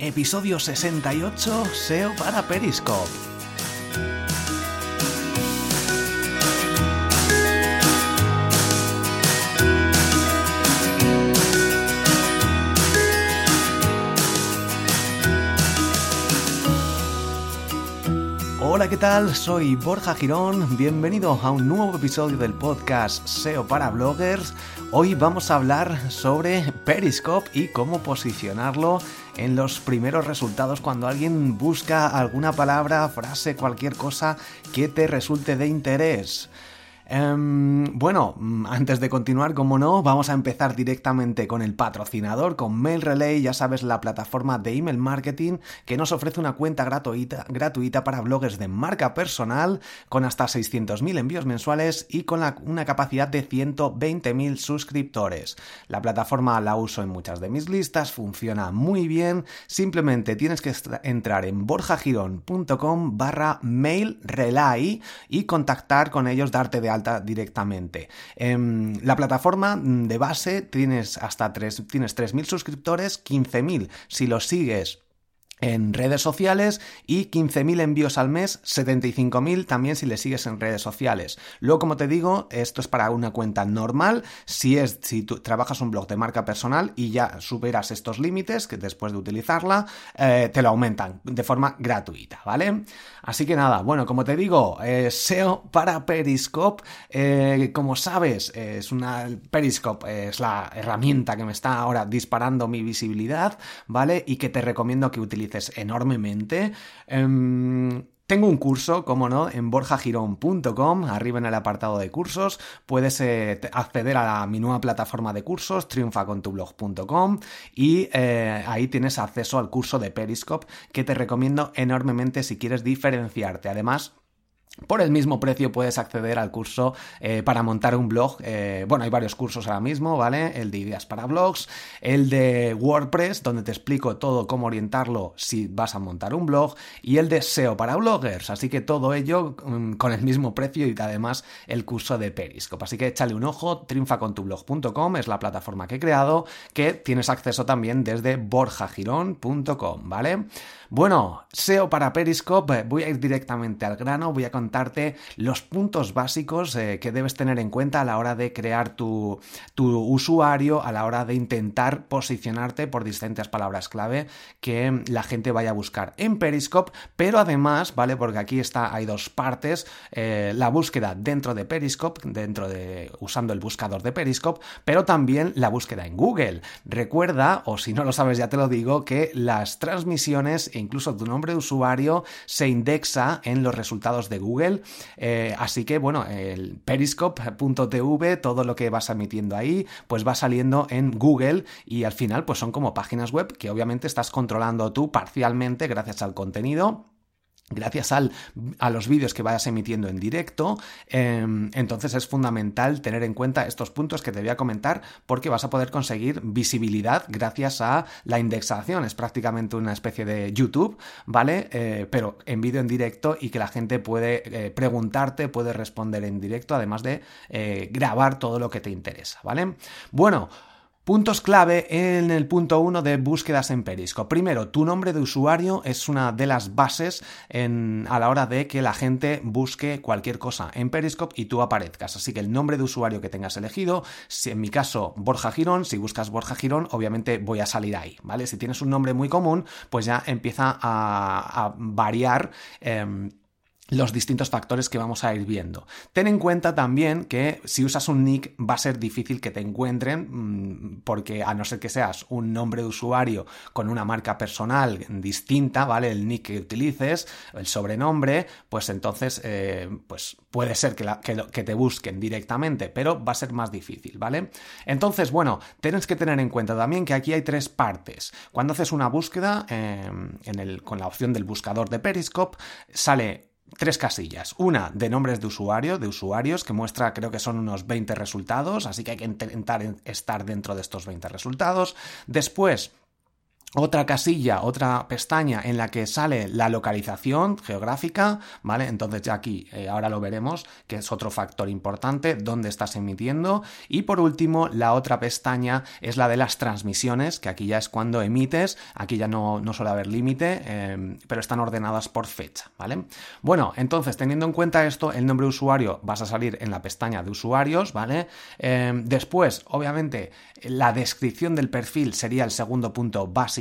episodio 68, SEO para Periscope. Hola, ¿qué tal? Soy Borja Girón, bienvenido a un nuevo episodio del podcast SEO para bloggers. Hoy vamos a hablar sobre Periscope y cómo posicionarlo en los primeros resultados cuando alguien busca alguna palabra, frase, cualquier cosa que te resulte de interés. Em, bueno, mm, antes de continuar, como no, vamos a empezar directamente con el patrocinador, con MailRelay, ya sabes, la plataforma de email marketing que nos ofrece una cuenta gratuita, gratuita para bloggers de marca personal con hasta 600.000 envíos mensuales y con una capacidad de 120.000 suscriptores. La plataforma la uso en muchas de mis listas, funciona muy bien, simplemente tienes que entrar en borjagirón.com barra mailrelay y contactar con ellos, darte de alta directamente. En em, la plataforma de base tienes hasta 3, tienes 3.000 suscriptores, 15.000 si los sigues en redes sociales y 15.000 envíos al mes, 75.000 también si le sigues en redes sociales. Luego, como te digo, esto es para una cuenta normal. Si es si tú trabajas un blog de marca personal y ya superas estos límites, que después de utilizarla, eh, te lo aumentan de forma gratuita, ¿vale? Así que nada, bueno, como te digo, eh, SEO para Periscope, eh, como sabes, es una Periscope es la herramienta que me está ahora disparando mi visibilidad, ¿vale? Y que te recomiendo que utilices enormemente. Em, tengo un curso, como no, en borjagirón.com, arriba en el apartado de cursos, puedes eh, acceder a mi nueva plataforma de cursos, triunfacontublog.com, y eh, ahí tienes acceso al curso de Periscope que te recomiendo enormemente si quieres diferenciarte. Además, por el mismo precio puedes acceder al curso eh, para montar un blog. Eh, bueno, hay varios cursos ahora mismo, ¿vale? El de ideas para blogs, el de WordPress, donde te explico todo cómo orientarlo si vas a montar un blog, y el de SEO para bloggers. Así que todo ello mm, con el mismo precio y además el curso de Periscope. Así que échale un ojo, triunfacontublog.com es la plataforma que he creado, que tienes acceso también desde borjagirón.com, ¿vale? Bueno, SEO para Periscope, voy a ir directamente al grano, voy a contarte los puntos básicos eh, que debes tener en cuenta a la hora de crear tu, tu usuario, a la hora de intentar posicionarte por distintas palabras clave que la gente vaya a buscar en Periscope, pero además, ¿vale? Porque aquí está, hay dos partes, eh, la búsqueda dentro de Periscope, dentro de, usando el buscador de Periscope, pero también la búsqueda en Google. Recuerda, o si no lo sabes ya te lo digo, que las transmisiones incluso tu nombre de usuario se indexa en los resultados de Google. Eh, así que, bueno, el periscope.tv, todo lo que vas emitiendo ahí, pues va saliendo en Google y al final, pues son como páginas web que obviamente estás controlando tú parcialmente gracias al contenido gracias al, a los vídeos que vayas emitiendo en directo, em, entonces es fundamental tener en cuenta estos puntos que te voy a comentar porque vas a poder conseguir visibilidad gracias a la indexación. Es prácticamente una especie de YouTube, ¿vale? Eh, pero en vídeo en directo y que la gente puede eh, preguntarte, puede responder en directo, además de eh, grabar todo lo que te interesa, ¿vale? Bueno, Puntos clave en el punto 1 de búsquedas en Periscope. Primero, tu nombre de usuario es una de las bases a la hora de que la gente busque cualquier cosa en Periscope y tú aparezcas. Así que el nombre de usuario que tengas elegido, si en mi caso Borja Girón, si buscas Borja Girón, obviamente voy a salir ahí, ¿vale? Si tienes un nombre muy común, pues ya empieza a, variar. Em, los distintos factores que vamos a ir viendo. Ten en cuenta también que si usas un nick va a ser difícil que te encuentren mm, porque a no ser que seas un nombre de usuario con una marca personal distinta, ¿vale? El nick que utilices, el sobrenombre, pues entonces eh, pues puede ser que, te busquen directamente, pero va a ser más difícil, ¿vale? Entonces, bueno, tienes que tener en cuenta también que aquí hay tres partes. Cuando haces una búsqueda em, con la opción del buscador de Periscope, sale tres casillas. Una de nombres de usuario, de usuarios, que muestra, creo que son unos 20 resultados, así que hay que intentar estar dentro de estos 20 resultados. Después, otra casilla, otra pestaña en la que sale la localización geográfica, ¿vale? Entonces ya aquí, eh, ahora lo veremos, que es otro factor importante, dónde estás emitiendo. Y por último, la otra pestaña es la de las transmisiones, que aquí ya es cuando emites, aquí ya no, no suele haber límite, em, pero están ordenadas por fecha, ¿vale? Bueno, entonces, teniendo en cuenta esto, el nombre de usuario vas a salir en la pestaña de usuarios, ¿vale? Em, después, obviamente, la descripción del perfil sería el segundo punto básico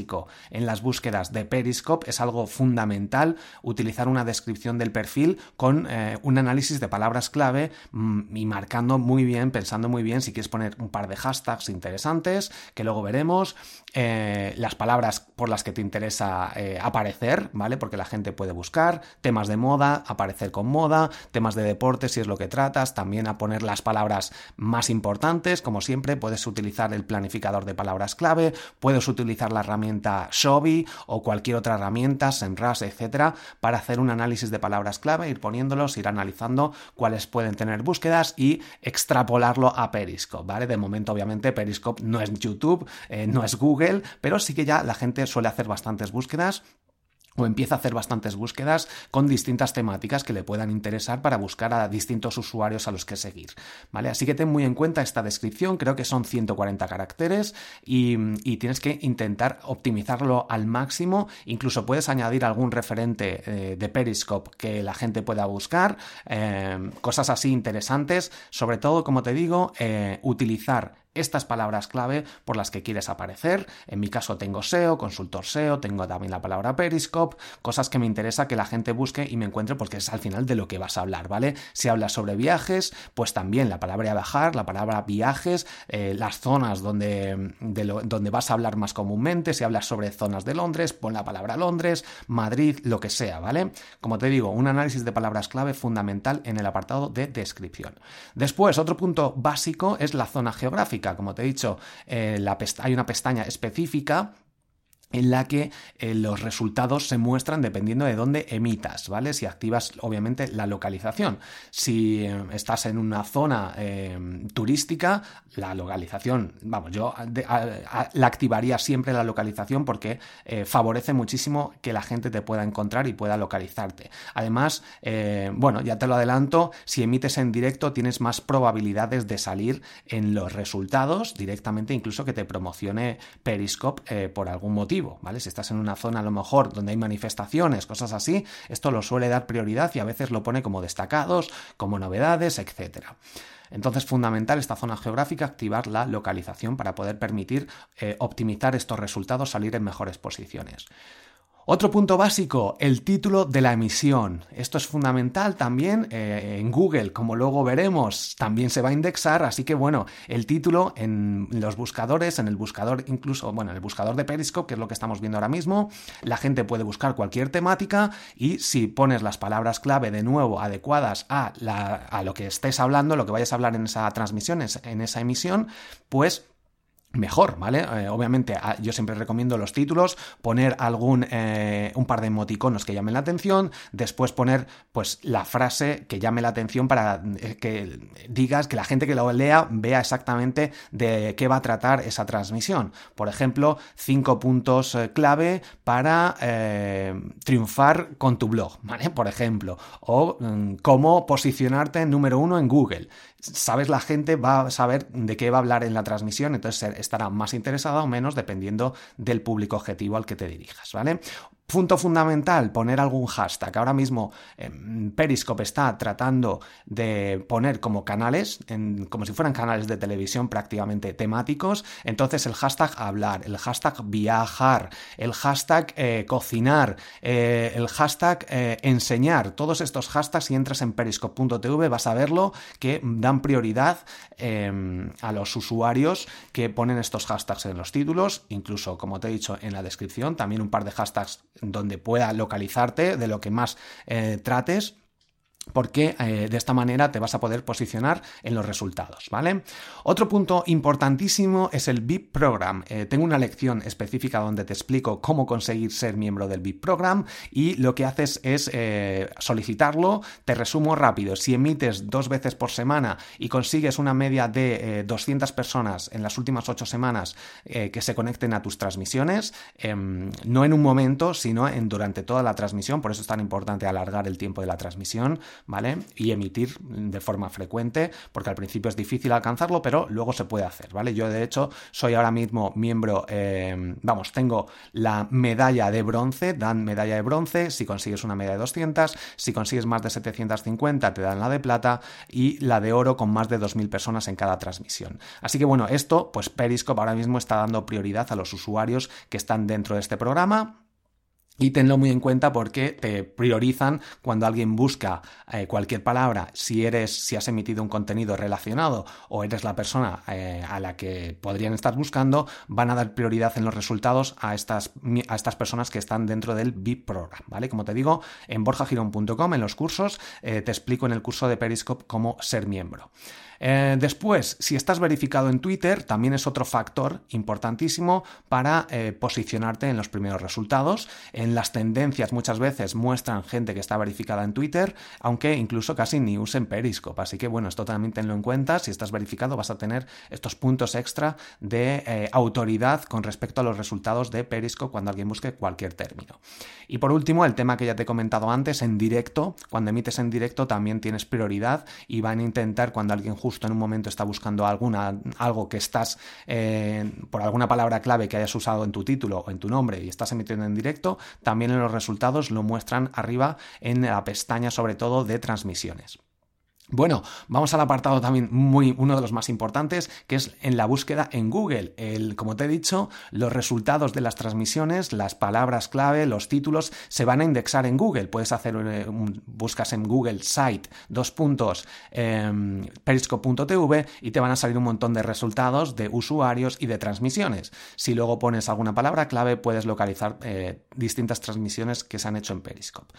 en las búsquedas de Periscope es algo fundamental utilizar una descripción del perfil con eh, un análisis de palabras clave mm, y marcando muy bien, pensando muy bien si quieres poner un par de hashtags interesantes que luego veremos, eh, las palabras por las que te interesa eh, aparecer, ¿vale? Porque la gente puede buscar, temas de moda, aparecer con moda, temas de deporte si es lo que tratas, también a poner las palabras más importantes, como siempre puedes utilizar el planificador de palabras clave, puedes utilizar la herramienta herramienta o cualquier otra herramienta, SEMrush, etcétera, para hacer un análisis de palabras clave, ir poniéndolos, ir analizando cuáles pueden tener búsquedas y extrapolarlo a Periscope, ¿vale? De momento, obviamente, Periscope no es YouTube, eh, no es Google, pero sí que ya la gente suele hacer bastantes búsquedas o empieza a hacer bastantes búsquedas con distintas temáticas que le puedan interesar para buscar a distintos usuarios a los que seguir, ¿vale? Así que ten muy en cuenta esta descripción, creo que son 140 caracteres y, tienes que intentar optimizarlo al máximo, incluso puedes añadir algún referente eh, de Periscope que la gente pueda buscar, eh, cosas así interesantes, sobre todo, como te digo, eh, utilizar estas palabras clave por las que quieres aparecer. En mi caso tengo SEO, consultor SEO, tengo también la palabra Periscope, cosas que me interesa que la gente busque y me encuentre porque es al final de lo que vas a hablar, ¿vale? Si hablas sobre viajes, pues también la palabra viajar, la palabra viajes, eh, las zonas donde, donde vas a hablar más comúnmente, si hablas sobre zonas de Londres, pon la palabra Londres, Madrid, lo que sea, ¿vale? Como te digo, un análisis de palabras clave fundamental en el apartado de descripción. Después, otro punto básico es la zona geográfica como te he dicho, eh, hay una pestaña específica en la que eh, los resultados se muestran dependiendo de dónde emitas, ¿vale? Si activas, obviamente, la localización. Si eh, estás en una zona eh, turística, la localización, vamos, yo la activaría siempre la localización porque favorece muchísimo que la gente te pueda encontrar y pueda localizarte. Además, bueno, ya te lo adelanto, si emites en directo tienes más probabilidades de salir en los resultados directamente, incluso que te promocione Periscope por algún motivo. Si estás en una zona a lo mejor donde hay manifestaciones, cosas así, esto lo suele dar prioridad y a veces lo pone como destacados, como novedades, etcétera. Entonces, fundamental esta zona geográfica, activar la localización para poder permitir eh, optimizar estos resultados, salir en mejores posiciones. Otro punto básico, el título de la emisión. Esto es fundamental también eh, en Google, como luego veremos, también se va a indexar, así que bueno, el título en los buscadores, en el buscador incluso, bueno, en el buscador de Periscope, que es lo que estamos viendo ahora mismo, la gente puede buscar cualquier temática y si pones las palabras clave de nuevo adecuadas a, a lo que estés hablando, lo que vayas a hablar en esa transmisión, en esa emisión, pues mejor, ¿vale? Eh, obviamente ah, yo siempre recomiendo los títulos, poner algún eh, un par de emoticonos que llamen la atención, después poner pues la frase que llame la atención para eh, que digas que la gente que lo lea vea exactamente de qué va a tratar esa transmisión. Por ejemplo, cinco puntos clave para triunfar con tu blog, ¿vale? Por ejemplo, o mm, cómo posicionarte número uno en Google sabes la gente va a saber de qué va a hablar en la transmisión, entonces estará más interesada o menos dependiendo del público objetivo al que te dirijas, ¿vale? Punto fundamental, poner algún hashtag. Ahora mismo em, Periscope está tratando de poner como canales, como si fueran canales de televisión prácticamente temáticos. Entonces el hashtag hablar, el hashtag viajar, el hashtag eh, cocinar, eh, el hashtag eh, enseñar. Todos estos hashtags, si entras en periscope.tv vas a verlo que dan prioridad em, a los usuarios que ponen estos hashtags en los títulos, incluso como te he dicho en la descripción, también un par de hashtags donde pueda localizarte, de lo que más eh, trates porque eh, de esta manera te vas a poder posicionar en los resultados, ¿vale? Otro punto importantísimo es el VIP Program. Eh, tengo una lección específica donde te explico cómo conseguir ser miembro del VIP Program y lo que haces es eh, solicitarlo. Te resumo rápido. Si emites dos veces por semana y consigues una media de 200 personas en las últimas ocho semanas que se conecten a tus transmisiones, em, no en un momento, sino en, durante toda la transmisión, por eso es tan importante alargar el tiempo de la transmisión, ¿vale? Y emitir de forma frecuente, porque al principio es difícil alcanzarlo, pero luego se puede hacer, ¿vale? Yo de hecho soy ahora mismo miembro, eh, vamos, tengo la medalla de bronce, dan medalla de bronce si consigues una medalla de 200, si consigues más de 750 te dan la de plata y la de oro con más de 2.000 personas en cada transmisión. Así que bueno, esto, pues Periscope ahora mismo está dando prioridad a los usuarios que están dentro de este programa y tenlo muy en cuenta porque te priorizan cuando alguien busca eh, cualquier palabra, si eres, si has emitido un contenido relacionado o eres la persona eh, a la que podrían estar buscando, van a dar prioridad en los resultados a estas, a estas personas que están dentro del VIP Program, ¿vale? Como te digo, en borjagirón.com, en los cursos, eh, te explico en el curso de Periscope cómo ser miembro. Después, si estás verificado en Twitter, también es otro factor importantísimo para posicionarte en los primeros resultados. En las tendencias muchas veces muestran gente que está verificada en Twitter, aunque incluso casi ni usen Periscope. Así que bueno, esto también tenlo en cuenta. Si estás verificado vas a tener estos puntos extra de eh, autoridad con respecto a los resultados de Periscope cuando alguien busque cualquier término. Y por último, el tema que ya te he comentado antes, en directo, cuando emites en directo también tienes prioridad y van a intentar cuando alguien justo en un momento está buscando alguna, algo que estás eh, por alguna palabra clave que hayas usado en tu título o en tu nombre y estás emitiendo en directo, también en los resultados lo muestran arriba en la pestaña sobre todo de transmisiones. Bueno, vamos al apartado también muy, uno de los más importantes, que es en la búsqueda en Google. El, como te he dicho, los resultados de las transmisiones, las palabras clave, los títulos, se van a indexar en Google. Puedes hacer, eh, buscas en Google Site, dos puntos, em, periscope.tv y te van a salir un montón de resultados de usuarios y de transmisiones. Si luego pones alguna palabra clave, puedes localizar eh, distintas transmisiones que se han hecho en Periscope.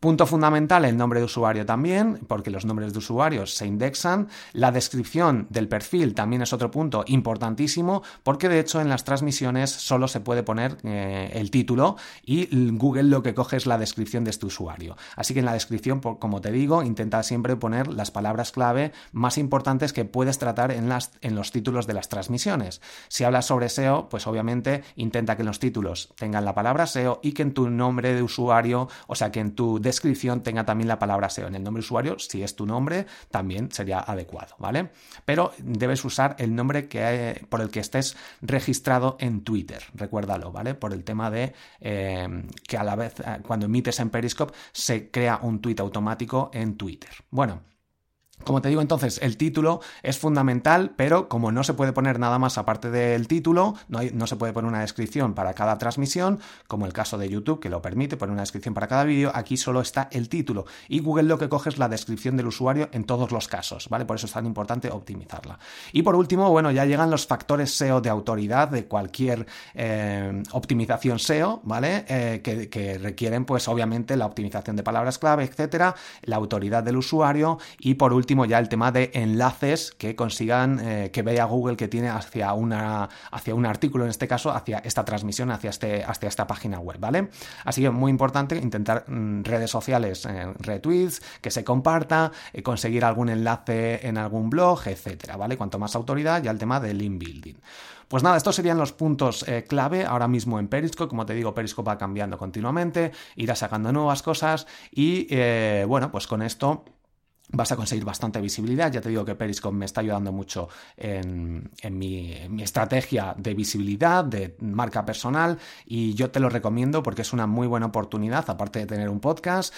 Punto fundamental, el nombre de usuario también, porque los nombres de usuarios se indexan. La descripción del perfil también es otro punto importantísimo, porque de hecho en las transmisiones solo se puede poner eh, el título y Google lo que coge es la descripción de este usuario. Así que en la descripción, como te digo, intenta siempre poner las palabras clave más importantes que puedes tratar en, las, en los títulos de las transmisiones. Si hablas sobre SEO, pues obviamente intenta que en los títulos tengan la palabra SEO y que en tu nombre de usuario, o sea, que en tu descripción tenga también la palabra SEO en el nombre usuario, si es tu nombre, también sería adecuado, ¿vale? Pero debes usar el nombre que, por el que estés registrado en Twitter, recuérdalo, ¿vale? Por el tema de eh, que a la vez, eh, cuando emites en Periscope, se crea un tweet automático en Twitter. Bueno, como te digo entonces, el título es fundamental, pero como no se puede poner nada más aparte del título, no, no, se puede poner una descripción para cada transmisión, como el caso de YouTube que lo permite, poner una descripción para cada vídeo, aquí solo está el título. Y Google lo que coge es la descripción del usuario en todos los casos, ¿vale? Por eso es tan importante optimizarla. Y por último, bueno, ya llegan los factores SEO de autoridad de cualquier eh, optimización SEO, ¿vale? Eh, que, que requieren, pues obviamente, la optimización de palabras clave, etcétera, la autoridad del usuario y por último, último ya el tema de enlaces que consigan eh, que vea Google que tiene hacia, una, hacia un artículo, en este caso, hacia esta transmisión, hacia, este, hacia esta página web, ¿vale? Así que muy importante intentar mm, redes sociales, eh, retweets, que se comparta, eh, conseguir algún enlace en algún blog, etcétera, ¿vale? Cuanto más autoridad, ya el tema del link building. Pues nada, estos serían los puntos clave ahora mismo en Periscope. Como te digo, Periscope va cambiando continuamente, irá sacando nuevas cosas y bueno, pues con esto vas a conseguir bastante visibilidad. Ya te digo que Periscope me está ayudando mucho en, mi, estrategia de visibilidad, de marca personal, y yo te lo recomiendo porque es una muy buena oportunidad, aparte de tener un podcast,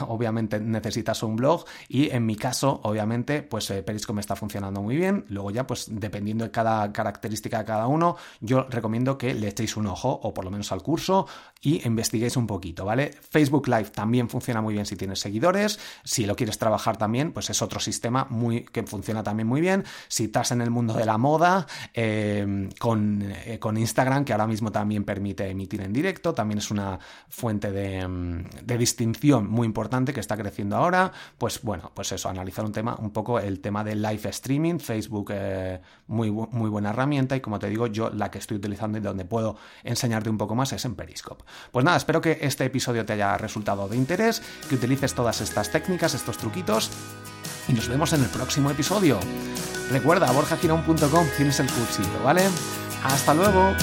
obviamente necesitas un blog, y en mi caso, obviamente, pues eh, Periscope me está funcionando muy bien. Luego ya, pues dependiendo de cada característica de cada uno, yo recomiendo que le echéis un ojo, o por lo menos al curso, y investiguéis un poquito, ¿vale? Facebook Live también funciona muy bien si tienes seguidores, si lo quieres trabajar también pues es otro sistema muy, que funciona también muy bien. Si estás en el mundo de la moda, eh, con, eh, con, Instagram, que ahora mismo también permite emitir en directo, también es una fuente de, mm, de distinción muy importante que está creciendo ahora. Pues bueno, pues eso, analizar un tema, un poco el tema del live streaming, Facebook, eh, muy, muy buena herramienta y como te digo, yo la que estoy utilizando y donde puedo enseñarte un poco más es en Periscope. Pues nada, espero que este episodio te haya resultado de interés, que utilices todas estas técnicas, estos truquitos y nos vemos en el próximo episodio. Recuerda, borjagirón.com tienes el cursito, ¿vale? ¡Hasta luego!